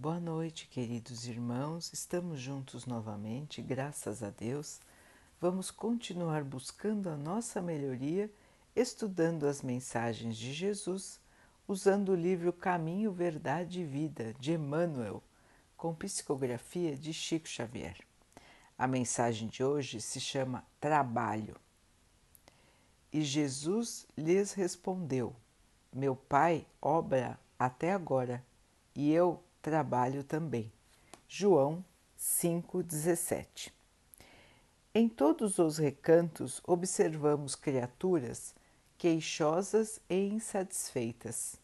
Boa noite, queridos irmãos. Estamos juntos novamente, graças a Deus. Vamos continuar buscando a nossa melhoria, estudando as mensagens de Jesus, usando o livro Caminho, Verdade e Vida de Emmanuel, com psicografia de Chico Xavier. A mensagem de hoje se chama Trabalho. E Jesus lhes respondeu: Meu Pai obra até agora, e eu trabalho também. João 5,17 Em todos os recantos observamos criaturas queixosas e insatisfeitas.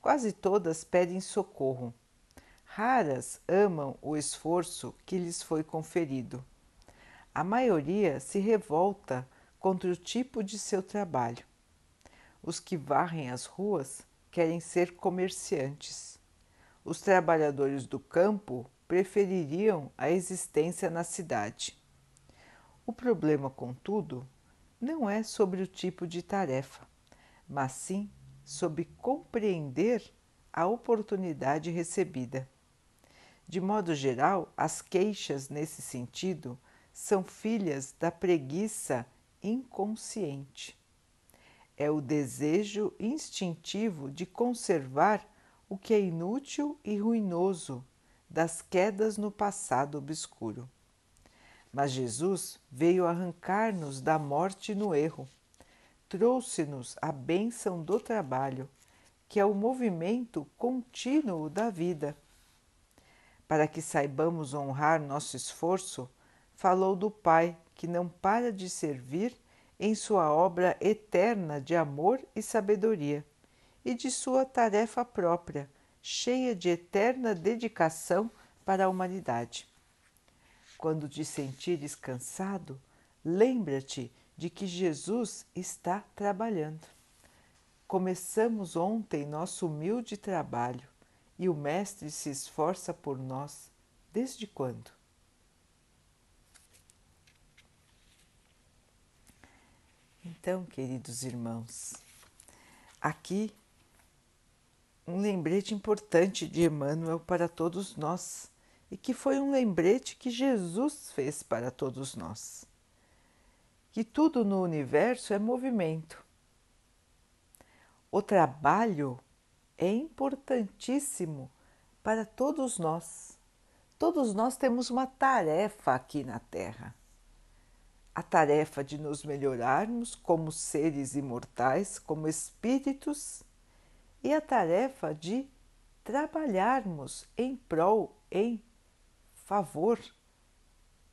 Quase todas pedem socorro. Raras amam o esforço que lhes foi conferido. A maioria se revolta contra o tipo de seu trabalho. Os que varrem as ruas querem ser comerciantes. Os trabalhadores do campo prefeririam a existência na cidade. O problema, contudo, não é sobre o tipo de tarefa, mas sim sobre compreender a oportunidade recebida. De modo geral, as queixas nesse sentido são filhas da preguiça inconsciente. É o desejo instintivo de conservar o que é inútil e ruinoso das quedas no passado obscuro. Mas Jesus veio arrancar-nos da morte no erro, trouxe-nos a bênção do trabalho, que é o movimento contínuo da vida. Para que saibamos honrar nosso esforço, falou do Pai que não para de servir em sua obra eterna de amor e sabedoria, e de sua tarefa própria, cheia de eterna dedicação para a humanidade. Quando te sentires cansado, lembra-te de que Jesus está trabalhando. Começamos ontem nosso humilde trabalho e o Mestre se esforça por nós. Desde quando? Então, queridos irmãos, aqui um lembrete importante de Emmanuel para todos nós e que foi um lembrete que Jesus fez para todos nós. Que tudo no universo é movimento. O trabalho é importantíssimo para todos nós. Todos nós temos uma tarefa aqui na Terra a tarefa de nos melhorarmos como seres imortais, como espíritos, e a tarefa de trabalharmos em prol, em favor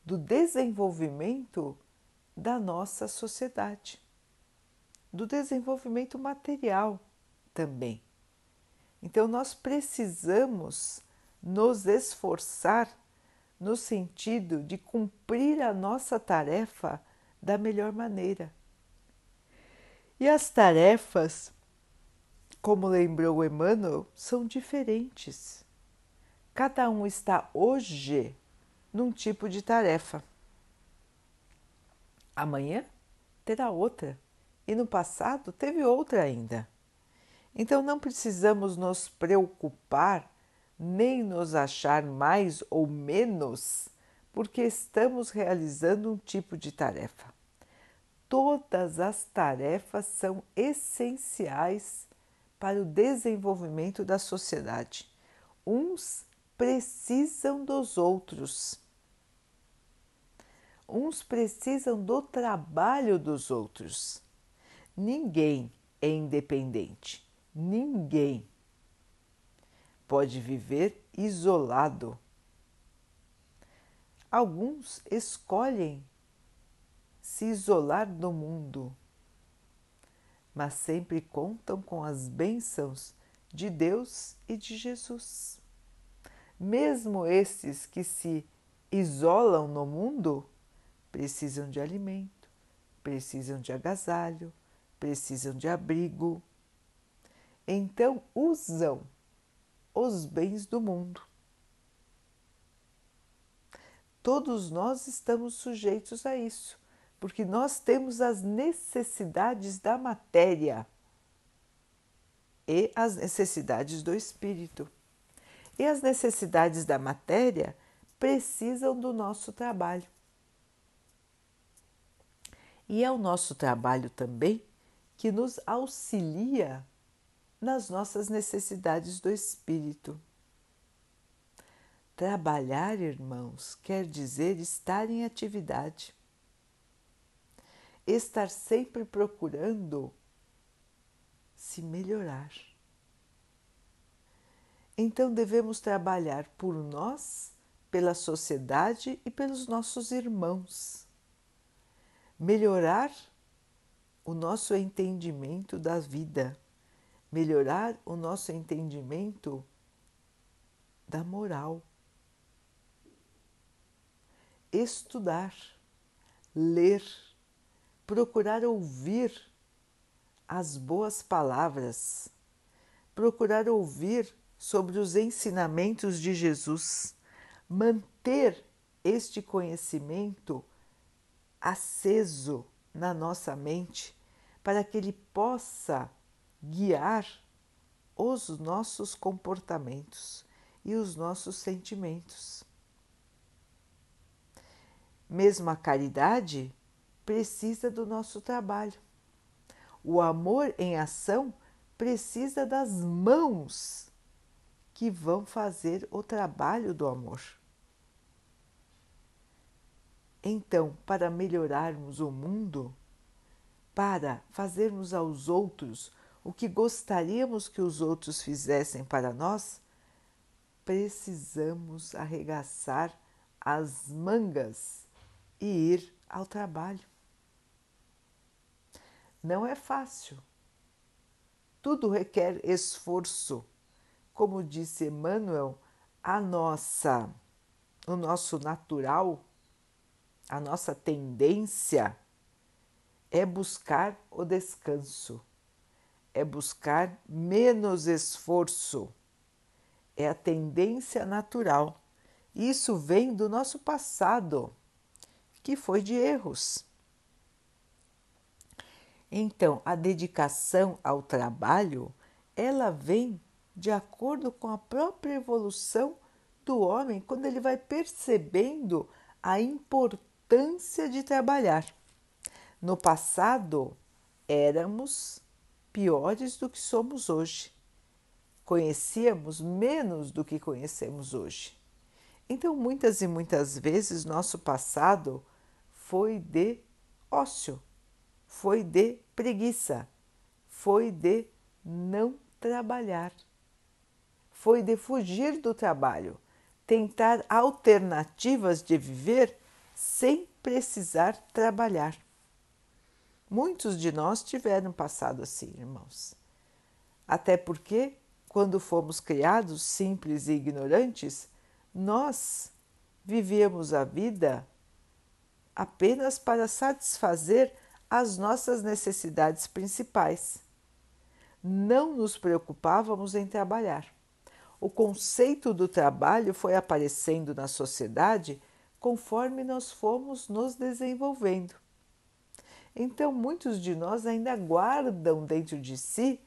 do desenvolvimento da nossa sociedade, do desenvolvimento material também. Então, nós precisamos nos esforçar no sentido de cumprir a nossa tarefa da melhor maneira. E as tarefas, como lembrou Emmanuel, são diferentes. Cada um está hoje num tipo de tarefa. Amanhã terá outra e no passado teve outra ainda. Então não precisamos nos preocupar nem nos achar mais ou menos porque estamos realizando um tipo de tarefa. Todas as tarefas são essenciais para o desenvolvimento da sociedade. Uns precisam dos outros. Uns precisam do trabalho dos outros. Ninguém é independente. Ninguém pode viver isolado. Alguns escolhem se isolar do mundo, mas sempre contam com as bênçãos de Deus e de Jesus. Mesmo esses que se isolam no mundo precisam de alimento, precisam de agasalho, precisam de abrigo. Então usam os bens do mundo. Todos nós estamos sujeitos a isso, porque nós temos as necessidades da matéria e as necessidades do espírito. E as necessidades da matéria precisam do nosso trabalho. E é o nosso trabalho também que nos auxilia nas nossas necessidades do espírito. Trabalhar, irmãos, quer dizer estar em atividade, estar sempre procurando se melhorar. Então devemos trabalhar por nós, pela sociedade e pelos nossos irmãos. Melhorar o nosso entendimento da vida, melhorar o nosso entendimento da moral. Estudar, ler, procurar ouvir as boas palavras, procurar ouvir sobre os ensinamentos de Jesus, manter este conhecimento aceso na nossa mente para que ele possa guiar os nossos comportamentos e os nossos sentimentos. Mesmo a caridade precisa do nosso trabalho. O amor em ação precisa das mãos que vão fazer o trabalho do amor. Então, para melhorarmos o mundo, para fazermos aos outros o que gostaríamos que os outros fizessem para nós, precisamos arregaçar as mangas e ir ao trabalho. Não é fácil. Tudo requer esforço como disse Emmanuel, a nossa, o nosso natural, a nossa tendência é buscar o descanso, é buscar menos esforço, é a tendência natural. Isso vem do nosso passado, que foi de erros. Então, a dedicação ao trabalho, ela vem de acordo com a própria evolução do homem, quando ele vai percebendo a importância de trabalhar. No passado, éramos piores do que somos hoje. Conhecíamos menos do que conhecemos hoje. Então, muitas e muitas vezes, nosso passado foi de ócio, foi de preguiça, foi de não trabalhar foi de fugir do trabalho, tentar alternativas de viver sem precisar trabalhar. Muitos de nós tiveram passado assim, irmãos. Até porque, quando fomos criados simples e ignorantes, nós vivíamos a vida apenas para satisfazer as nossas necessidades principais. Não nos preocupávamos em trabalhar o conceito do trabalho foi aparecendo na sociedade conforme nós fomos nos desenvolvendo. Então, muitos de nós ainda guardam dentro de si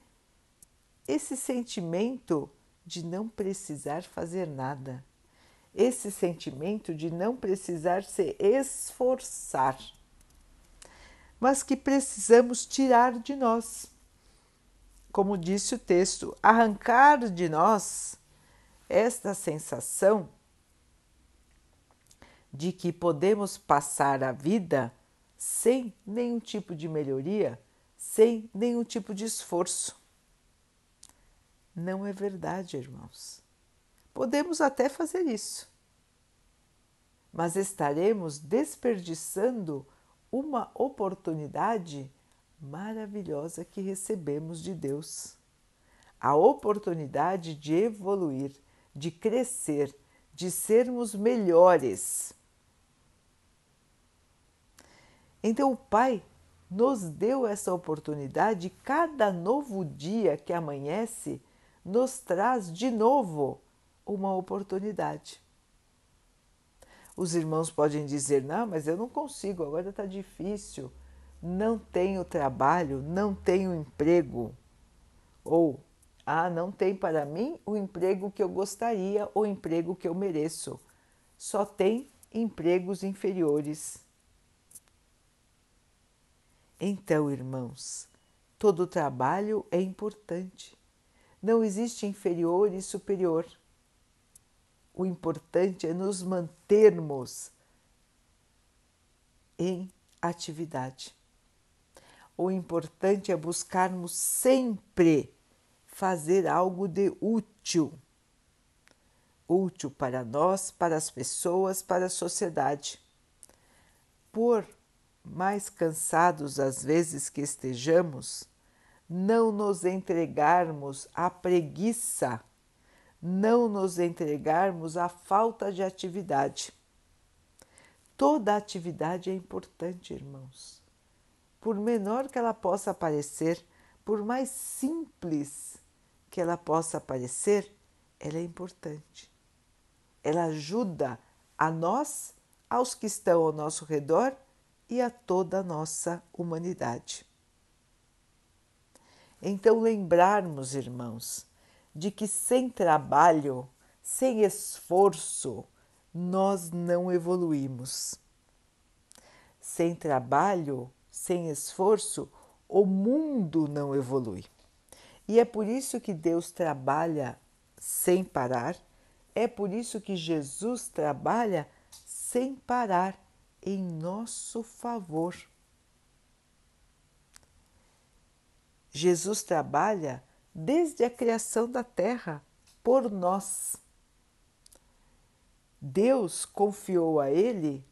esse sentimento de não precisar fazer nada, esse sentimento de não precisar se esforçar, mas que precisamos tirar de nós. Como disse o texto, arrancar de nós esta sensação de que podemos passar a vida sem nenhum tipo de melhoria, sem nenhum tipo de esforço. Não é verdade, irmãos. Podemos até fazer isso, mas estaremos desperdiçando uma oportunidade maravilhosa que recebemos de Deus. A oportunidade de evoluir, de crescer, de sermos melhores. Então o Pai nos deu essa oportunidade, cada novo dia que amanhece nos traz de novo uma oportunidade. Os irmãos podem dizer: não, mas eu não consigo, agora está difícil, não tenho trabalho, não tenho emprego. Ou Ah, não tem para mim o emprego que eu gostaria ou emprego que eu mereço. Só tem empregos inferiores. Então, irmãos, todo trabalho é importante. Não existe inferior e superior. O importante é nos mantermos em atividade. O importante é buscarmos sempre fazer algo de útil. Útil para nós, para as pessoas, para a sociedade. Por mais cansados às vezes que estejamos, não nos entregarmos à preguiça, não nos entregarmos à falta de atividade. Toda atividade é importante, irmãos. Por menor que ela possa parecer, por mais simples que ela possa parecer, ela é importante. Ela ajuda a nós, aos que estão ao nosso redor e a toda a nossa humanidade. Então, lembrarmos, irmãos, de que sem trabalho, sem esforço, nós não evoluímos. Sem trabalho, sem esforço, o mundo não evolui. E é por isso que Deus trabalha sem parar, é por isso que Jesus trabalha sem parar em nosso favor. Jesus trabalha desde a criação da terra por nós. Deus confiou a ele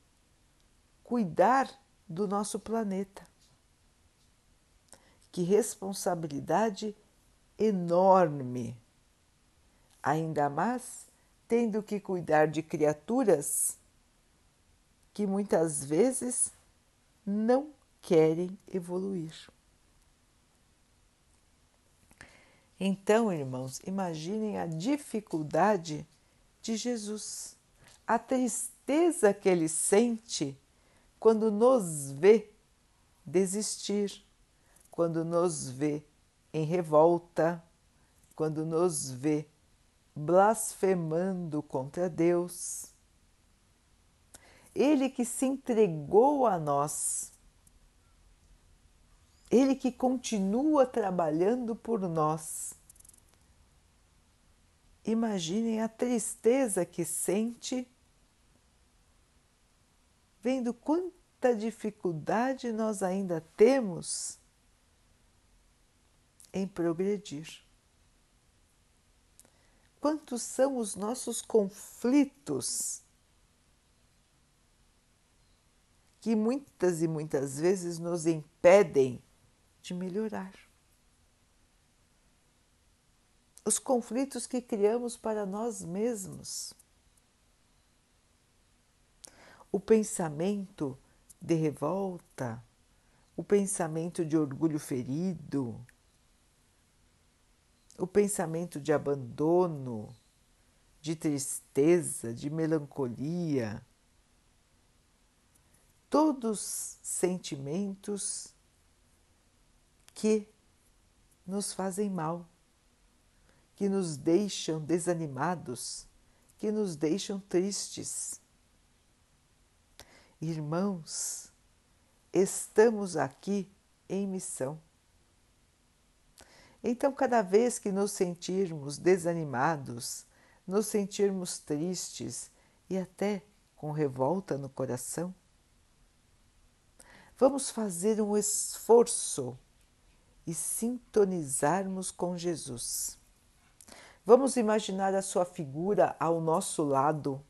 cuidar do nosso planeta. Que responsabilidade enorme! Ainda mais tendo que cuidar de criaturas que muitas vezes não querem evoluir. Então, irmãos, imaginem a dificuldade de Jesus, a tristeza que ele sente quando nos vê desistir, quando nos vê em revolta, quando nos vê blasfemando contra Deus. Ele que se entregou a nós, Ele que continua trabalhando por nós. Imaginem a tristeza que sente vendo quanta dificuldade nós ainda temos em progredir. Quantos são os nossos conflitos que muitas e muitas vezes nos impedem de melhorar. Os conflitos que criamos para nós mesmos. O pensamento de revolta, o pensamento de orgulho ferido, o pensamento de abandono, de tristeza, de melancolia todos sentimentos que nos fazem mal, que nos deixam desanimados, que nos deixam tristes. Irmãos, estamos aqui em missão. Então, cada vez que nos sentirmos desanimados, nos sentirmos tristes e até com revolta no coração, Vamos fazer um esforço e sintonizarmos com Jesus. Vamos imaginar a sua figura ao nosso lado.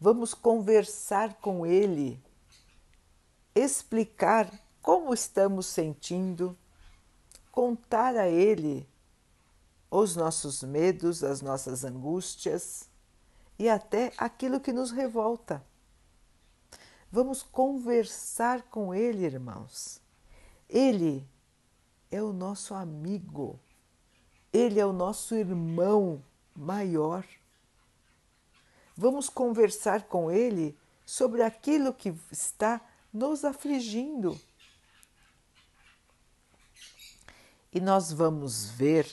Vamos conversar com Ele, explicar como estamos sentindo, contar a Ele os nossos medos, as nossas angústias e até aquilo que nos revolta. Vamos conversar com Ele, irmãos. Ele é o nosso amigo, Ele é o nosso irmão maior. Vamos conversar com Ele sobre aquilo que está nos afligindo. E nós vamos ver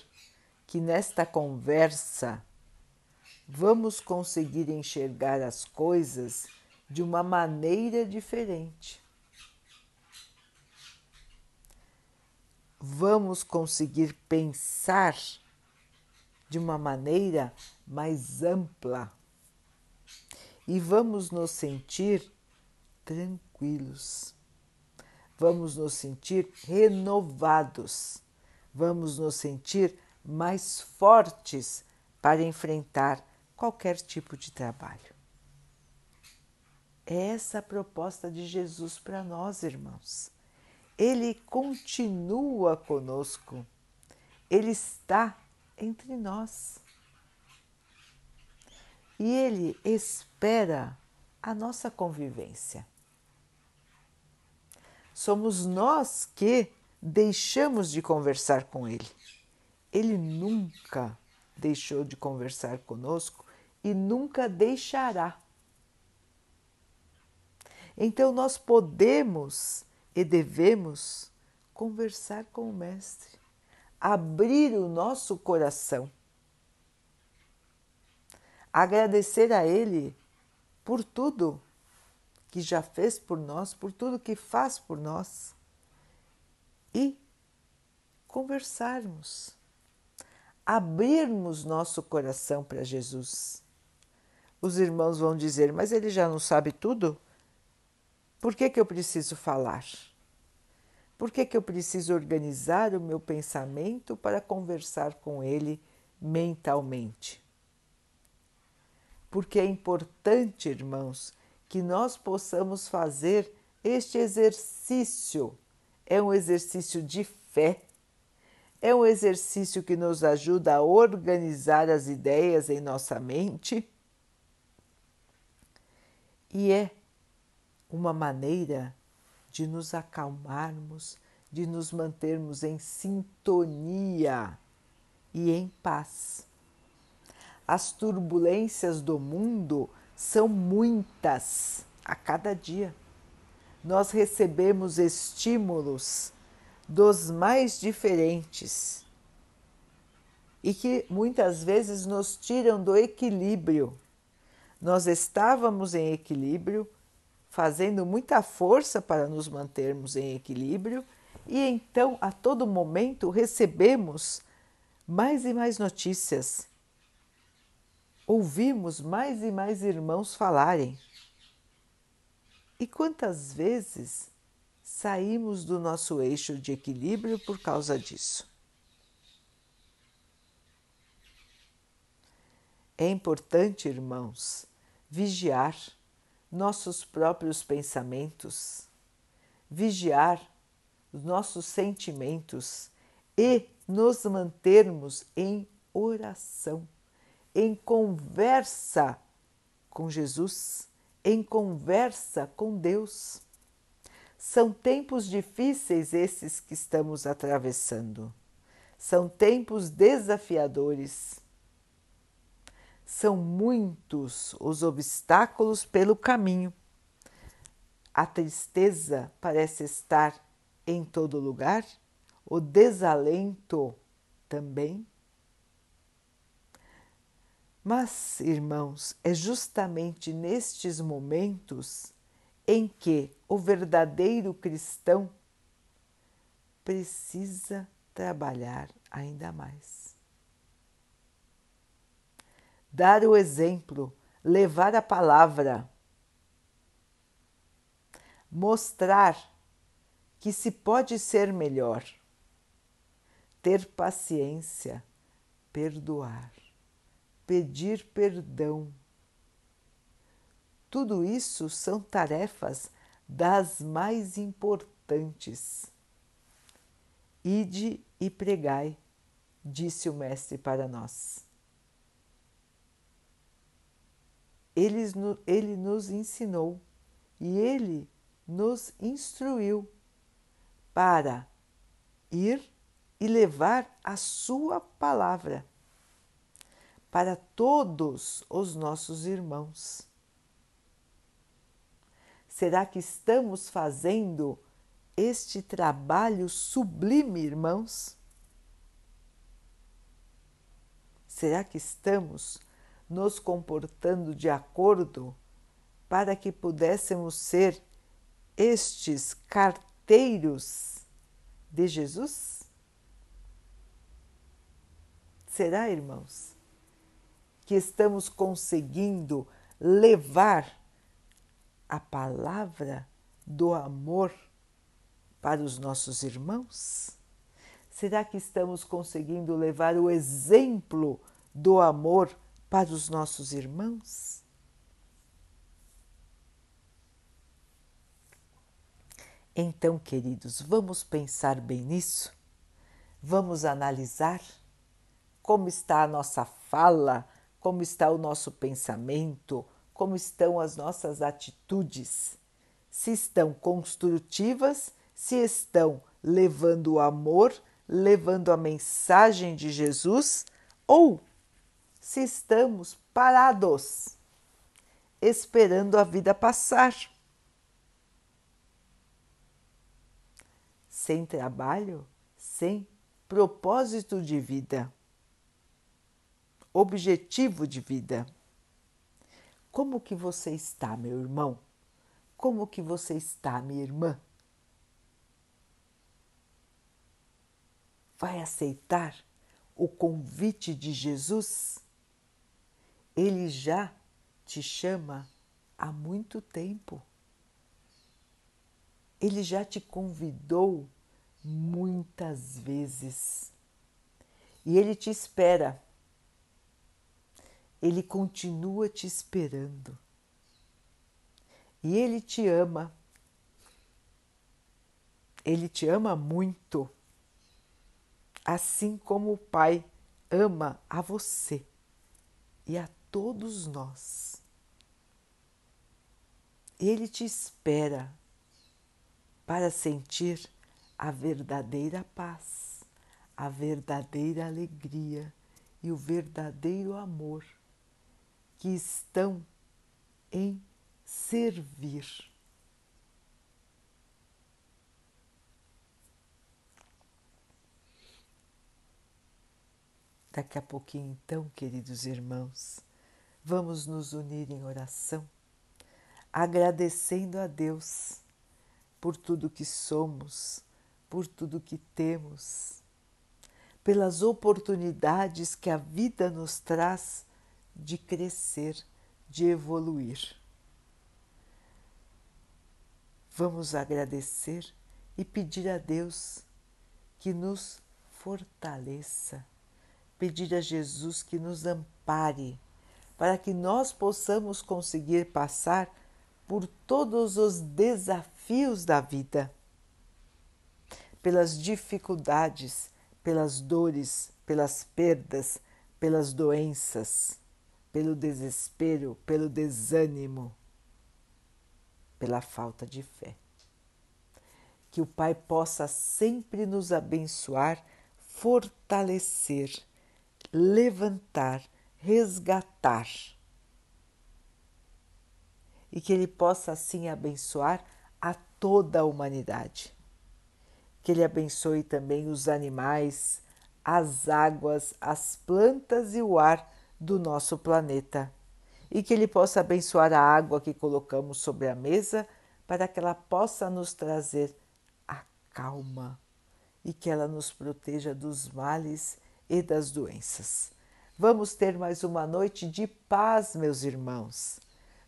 que nesta conversa vamos conseguir enxergar as coisas de uma maneira diferente. Vamos conseguir pensar de uma maneira mais ampla e vamos nos sentir tranquilos, vamos nos sentir renovados, vamos nos sentir mais fortes para enfrentar qualquer tipo de trabalho. É essa a proposta de Jesus para nós, irmãos. Ele continua conosco, ele está entre nós. E ele espera a nossa convivência. Somos nós que deixamos de conversar com ele. Ele nunca deixou de conversar conosco e nunca deixará. Então nós podemos e devemos conversar com o Mestre, abrir o nosso coração, agradecer a Ele por tudo que já fez por nós, por tudo que faz por nós e conversarmos, abrirmos nosso coração para Jesus. Os irmãos vão dizer, mas ele já não sabe tudo? Por que, que eu preciso falar? Por que, que eu preciso organizar o meu pensamento para conversar com ele mentalmente? Porque é importante, irmãos, que nós possamos fazer este exercício. É um exercício de fé, é um exercício que nos ajuda a organizar as ideias em nossa mente e é uma maneira de nos acalmarmos, de nos mantermos em sintonia e em paz. As turbulências do mundo são muitas a cada dia. Nós recebemos estímulos dos mais diferentes e que muitas vezes nos tiram do equilíbrio. Nós estávamos em equilíbrio, fazendo muita força para nos mantermos em equilíbrio, e então a todo momento recebemos mais e mais notícias. Ouvimos mais e mais irmãos falarem. E quantas vezes saímos do nosso eixo de equilíbrio por causa disso? É importante, irmãos, vigiar nossos próprios pensamentos, vigiar os nossos sentimentos e nos mantermos em oração, em conversa com Jesus, em conversa com Deus. São tempos difíceis esses que estamos atravessando. São tempos desafiadores são muitos os obstáculos pelo caminho. A tristeza parece estar em todo lugar, o desalento também. Mas, irmãos, é justamente nestes momentos em que o verdadeiro cristão precisa trabalhar ainda mais dar o exemplo, levar a palavra, mostrar que se pode ser melhor, ter paciência, perdoar, pedir perdão. Tudo isso são tarefas das mais importantes. Ide e pregai, disse o Mestre para nós. Ele, ele nos ensinou e ele nos instruiu para ir e levar a Sua palavra para todos os nossos irmãos. Será que estamos fazendo este trabalho sublime, irmãos? Será que estamos nos comportando de acordo para que pudéssemos ser estes carteiros de Jesus? Será, irmãos, que estamos conseguindo levar a palavra do amor para os nossos irmãos? Será que estamos conseguindo levar o exemplo do amor para os nossos irmãos? Então, queridos, vamos pensar bem nisso? Vamos analisar como está a nossa fala, como está o nosso pensamento, como estão as nossas atitudes, se estão construtivas, se estão levando o amor, levando a mensagem de Jesus ou se estamos parados, esperando a vida passar. Sem trabalho, sem propósito de vida, objetivo de vida. Como que você está, meu irmão? Como que você está, minha irmã? Vai aceitar o convite de Jesus? Ele já te chama há muito tempo. Ele já te convidou muitas vezes. E ele te espera. Ele continua te esperando. E ele te ama. Ele te ama muito assim como o Pai ama a você e a todos nós. Ele te espera para sentir a verdadeira paz, a verdadeira alegria e o verdadeiro amor que estão em servir. Daqui a pouquinho, então, queridos irmãos, vamos nos unir em oração, agradecendo a Deus por tudo que somos, por tudo que temos, pelas oportunidades que a vida nos traz de crescer, de evoluir. Vamos agradecer e pedir a Deus que nos fortaleça pedir a Jesus que nos ampare, para que nós possamos conseguir passar por todos os desafios da vida, pelas dificuldades, pelas dores, pelas perdas, pelas doenças, pelo desespero, pelo desânimo, pela falta de fé. Que o Pai possa sempre nos abençoar, fortalecer levantar, resgatar. E que Ele possa assim abençoar a toda a humanidade. Que Ele abençoe também os animais, as águas, as plantas e o ar do nosso planeta. E que Ele possa abençoar a água que colocamos sobre a mesa para que ela possa nos trazer a calma e que ela nos proteja dos males e das doenças. Vamos ter mais uma noite de paz, meus irmãos.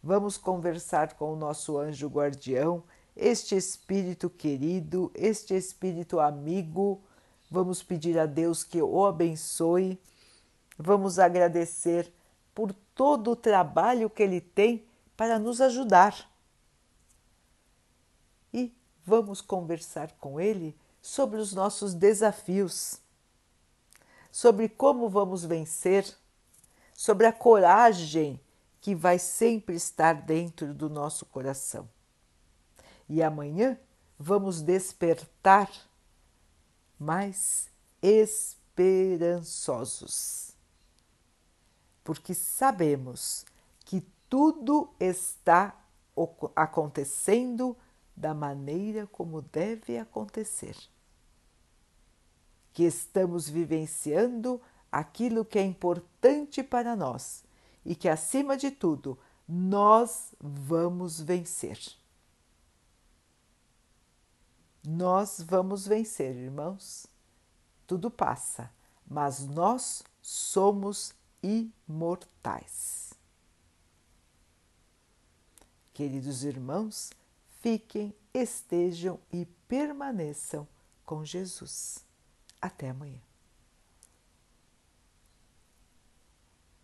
Vamos conversar com o nosso anjo guardião, este espírito querido, este espírito amigo. Vamos pedir a Deus que o abençoe. Vamos agradecer por todo o trabalho que ele tem para nos ajudar. E vamos conversar com ele sobre os nossos desafios sobre como vamos vencer, sobre a coragem que vai sempre estar dentro do nosso coração. E amanhã vamos despertar mais esperançosos, porque sabemos que tudo está acontecendo da maneira como deve acontecer que estamos vivenciando aquilo que é importante para nós e que, acima de tudo, nós vamos vencer. Nós vamos vencer, irmãos. Tudo passa, mas nós somos imortais. Queridos irmãos, fiquem, estejam e permaneçam com Jesus. Até amanhã.